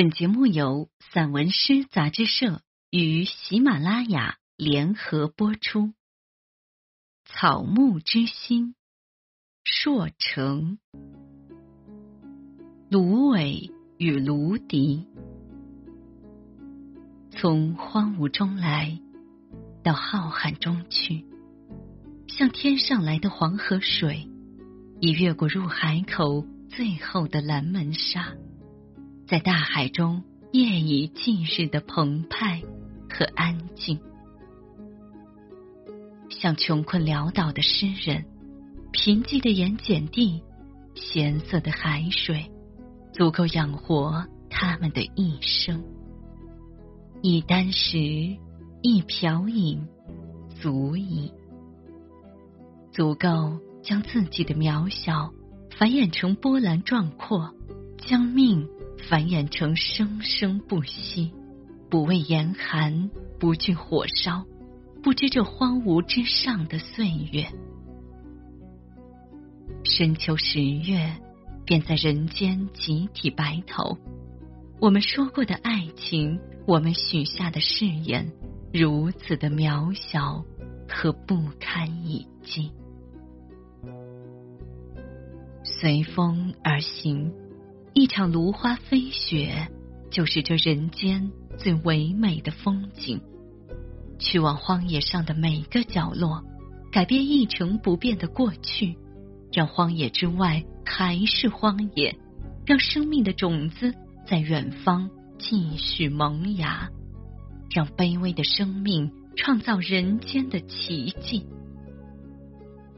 本节目由散文诗杂志社与喜马拉雅联合播出。草木之心，硕成，芦苇与芦笛，从荒芜中来到浩瀚中去，像天上来的黄河水，已越过入海口最后的蓝门沙。在大海中，夜以继日的澎湃和安静，像穷困潦倒的诗人，贫瘠的盐碱地，咸涩的海水，足够养活他们的一生。一箪食，一瓢饮，足矣，足够将自己的渺小繁衍成波澜壮阔，将命。繁衍成生生不息，不畏严寒，不惧火烧，不知这荒芜之上的岁月。深秋十月，便在人间集体白头。我们说过的爱情，我们许下的誓言，如此的渺小和不堪一击。随风而行。一场芦花飞雪，就是这人间最唯美的风景。去往荒野上的每个角落，改变一成不变的过去，让荒野之外还是荒野，让生命的种子在远方继续萌芽，让卑微的生命创造人间的奇迹。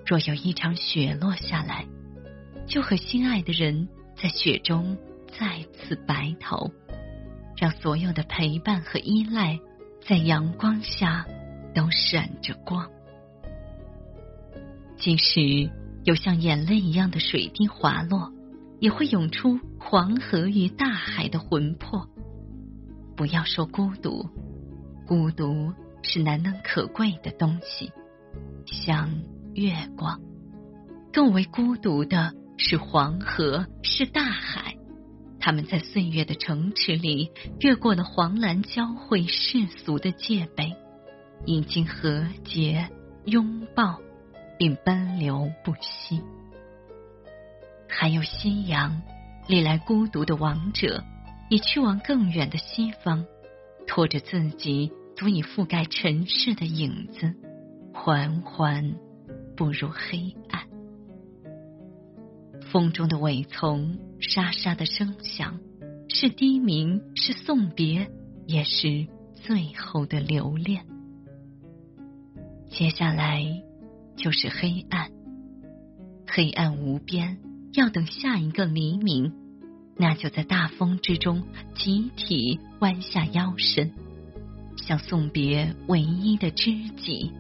若有一场雪落下来，就和心爱的人。在雪中再次白头，让所有的陪伴和依赖在阳光下都闪着光。即使有像眼泪一样的水滴滑落，也会涌出黄河与大海的魂魄。不要说孤独，孤独是难能可贵的东西，像月光。更为孤独的。是黄河，是大海，他们在岁月的城池里越过了黄蓝交汇世俗的界碑，已经和解、拥抱，并奔流不息。还有夕阳，历来孤独的王者，已去往更远的西方，拖着自己足以覆盖尘世的影子，缓缓步入黑。风中的苇丛沙沙的声响，是低鸣，是送别，也是最后的留恋。接下来就是黑暗，黑暗无边，要等下一个黎明，那就在大风之中集体弯下腰身，向送别唯一的知己。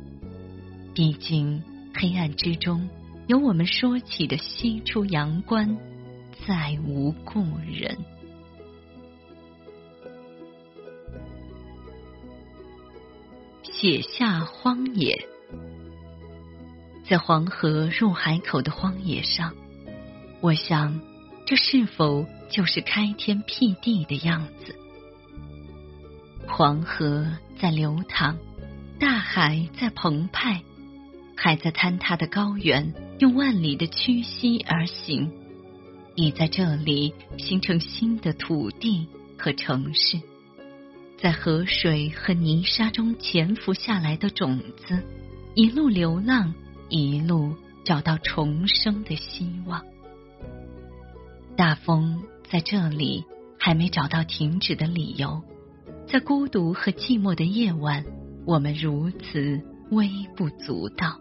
毕竟黑暗之中。由我们说起的西出阳关，再无故人。写下荒野，在黄河入海口的荒野上，我想，这是否就是开天辟地的样子？黄河在流淌，大海在澎湃。还在坍塌的高原，用万里的屈膝而行，已在这里形成新的土地和城市。在河水和泥沙中潜伏下来的种子，一路流浪，一路找到重生的希望。大风在这里还没找到停止的理由，在孤独和寂寞的夜晚，我们如此微不足道。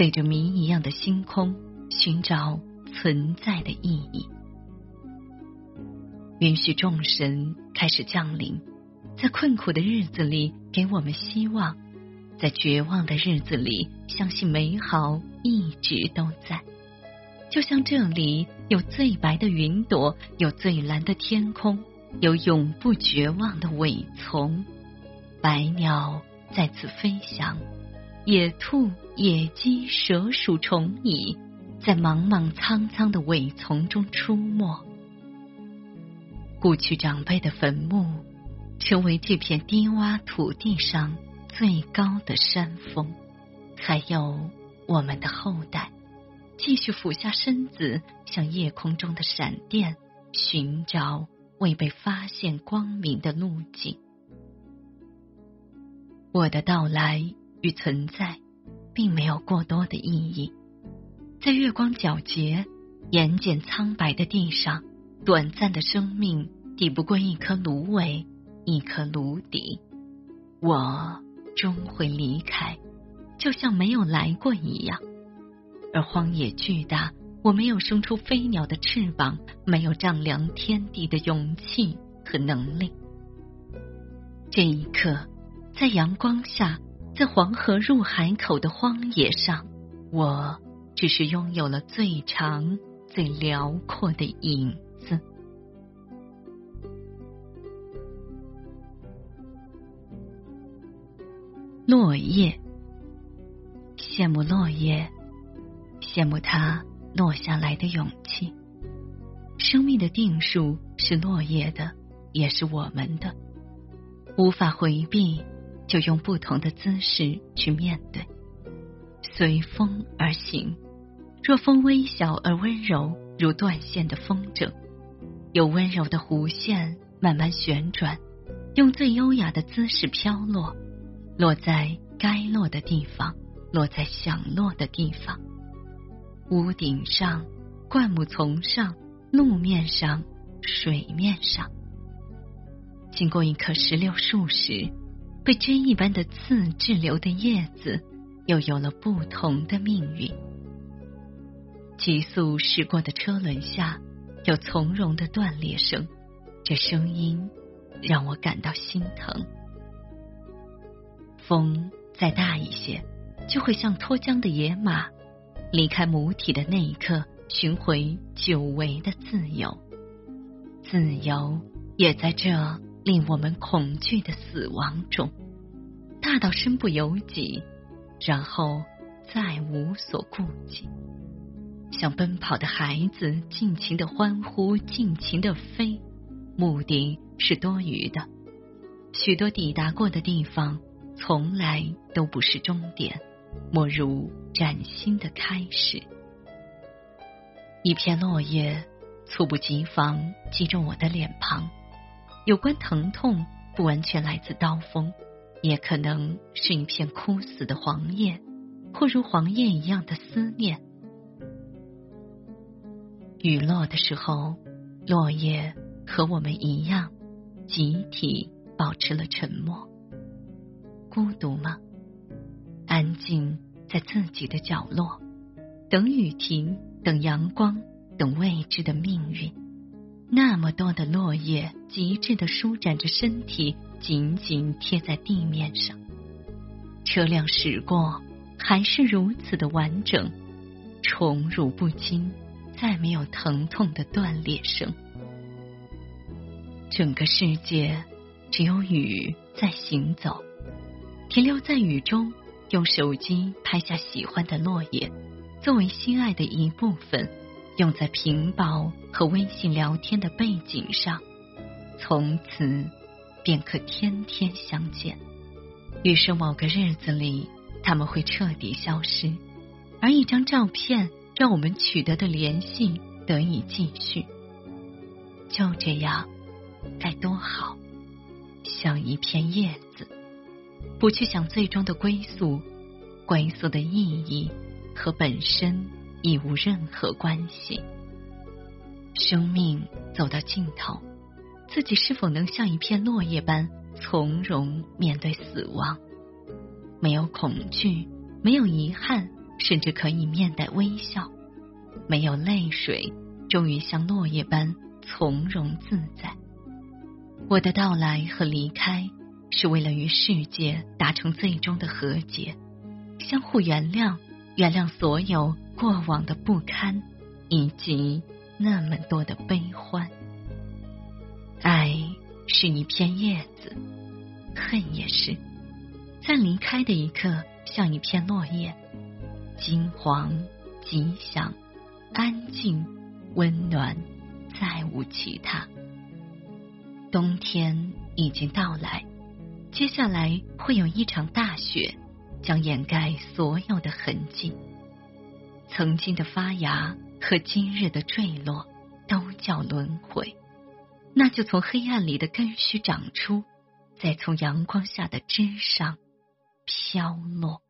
对着谜一样的星空寻找存在的意义，允许众神开始降临，在困苦的日子里给我们希望，在绝望的日子里相信美好一直都在。就像这里有最白的云朵，有最蓝的天空，有永不绝望的苇丛，百鸟在此飞翔。野兔、野鸡、蛇鼠、虫蚁，在茫茫苍苍的苇丛中出没。故去长辈的坟墓，成为这片低洼土地上最高的山峰。还有我们的后代，继续俯下身子，向夜空中的闪电寻找未被发现光明的路径。我的到来与存在，并没有过多的意义。在月光皎洁、眼睑苍白的地上，短暂的生命抵不过一颗芦苇，一颗芦笛。我终会离开，就像没有来过一样。而荒野巨大，我没有生出飞鸟的翅膀，没有丈量天地的勇气和能力。这一刻。在阳光下，在黄河入海口的荒野上，我只是拥有了最长、最辽阔的影子。落叶，羡慕落叶，羡慕它落下来的勇气。生命的定数是落叶的，也是我们的，无法回避。就用不同的姿势去面对，随风而行。若风微小而温柔，如断线的风筝，有温柔的弧线慢慢旋转，用最优雅的姿势飘落，落在该落的地方，落在想落的地方。屋顶上、灌木丛上、路面上、水面上，经过一棵石榴树时。被针一般的刺滞留的叶子，又有了不同的命运。急速驶过的车轮下，有从容的断裂声，这声音让我感到心疼。风再大一些，就会像脱缰的野马，离开母体的那一刻，寻回久违的自由。自由也在这。令我们恐惧的死亡中，大到身不由己，然后再无所顾忌，像奔跑的孩子，尽情的欢呼，尽情的飞，目的是多余的。许多抵达过的地方，从来都不是终点，莫如崭新的开始。一片落叶，猝不及防击中我的脸庞。有关疼痛，不完全来自刀锋，也可能是一片枯死的黄叶，或如黄叶一样的思念。雨落的时候，落叶和我们一样，集体保持了沉默。孤独吗？安静在自己的角落，等雨停，等阳光，等未知的命运。那么多的落叶，极致的舒展着身体，紧紧贴在地面上。车辆驶过，还是如此的完整，宠辱不惊，再没有疼痛的断裂声。整个世界只有雨在行走，停留在雨中，用手机拍下喜欢的落叶，作为心爱的一部分。用在屏保和微信聊天的背景上，从此便可天天相见。于是某个日子里，他们会彻底消失，而一张照片让我们取得的联系得以继续。就这样，该多好！像一片叶子，不去想最终的归宿，归宿的意义和本身。已无任何关系。生命走到尽头，自己是否能像一片落叶般从容面对死亡？没有恐惧，没有遗憾，甚至可以面带微笑。没有泪水，终于像落叶般从容自在。我的到来和离开，是为了与世界达成最终的和解，相互原谅，原谅所有。过往的不堪，以及那么多的悲欢。爱是一片叶子，恨也是，在离开的一刻，像一片落叶，金黄、吉祥、安静、温暖，再无其他。冬天已经到来，接下来会有一场大雪，将掩盖所有的痕迹。曾经的发芽和今日的坠落，都叫轮回。那就从黑暗里的根须长出，再从阳光下的枝上飘落。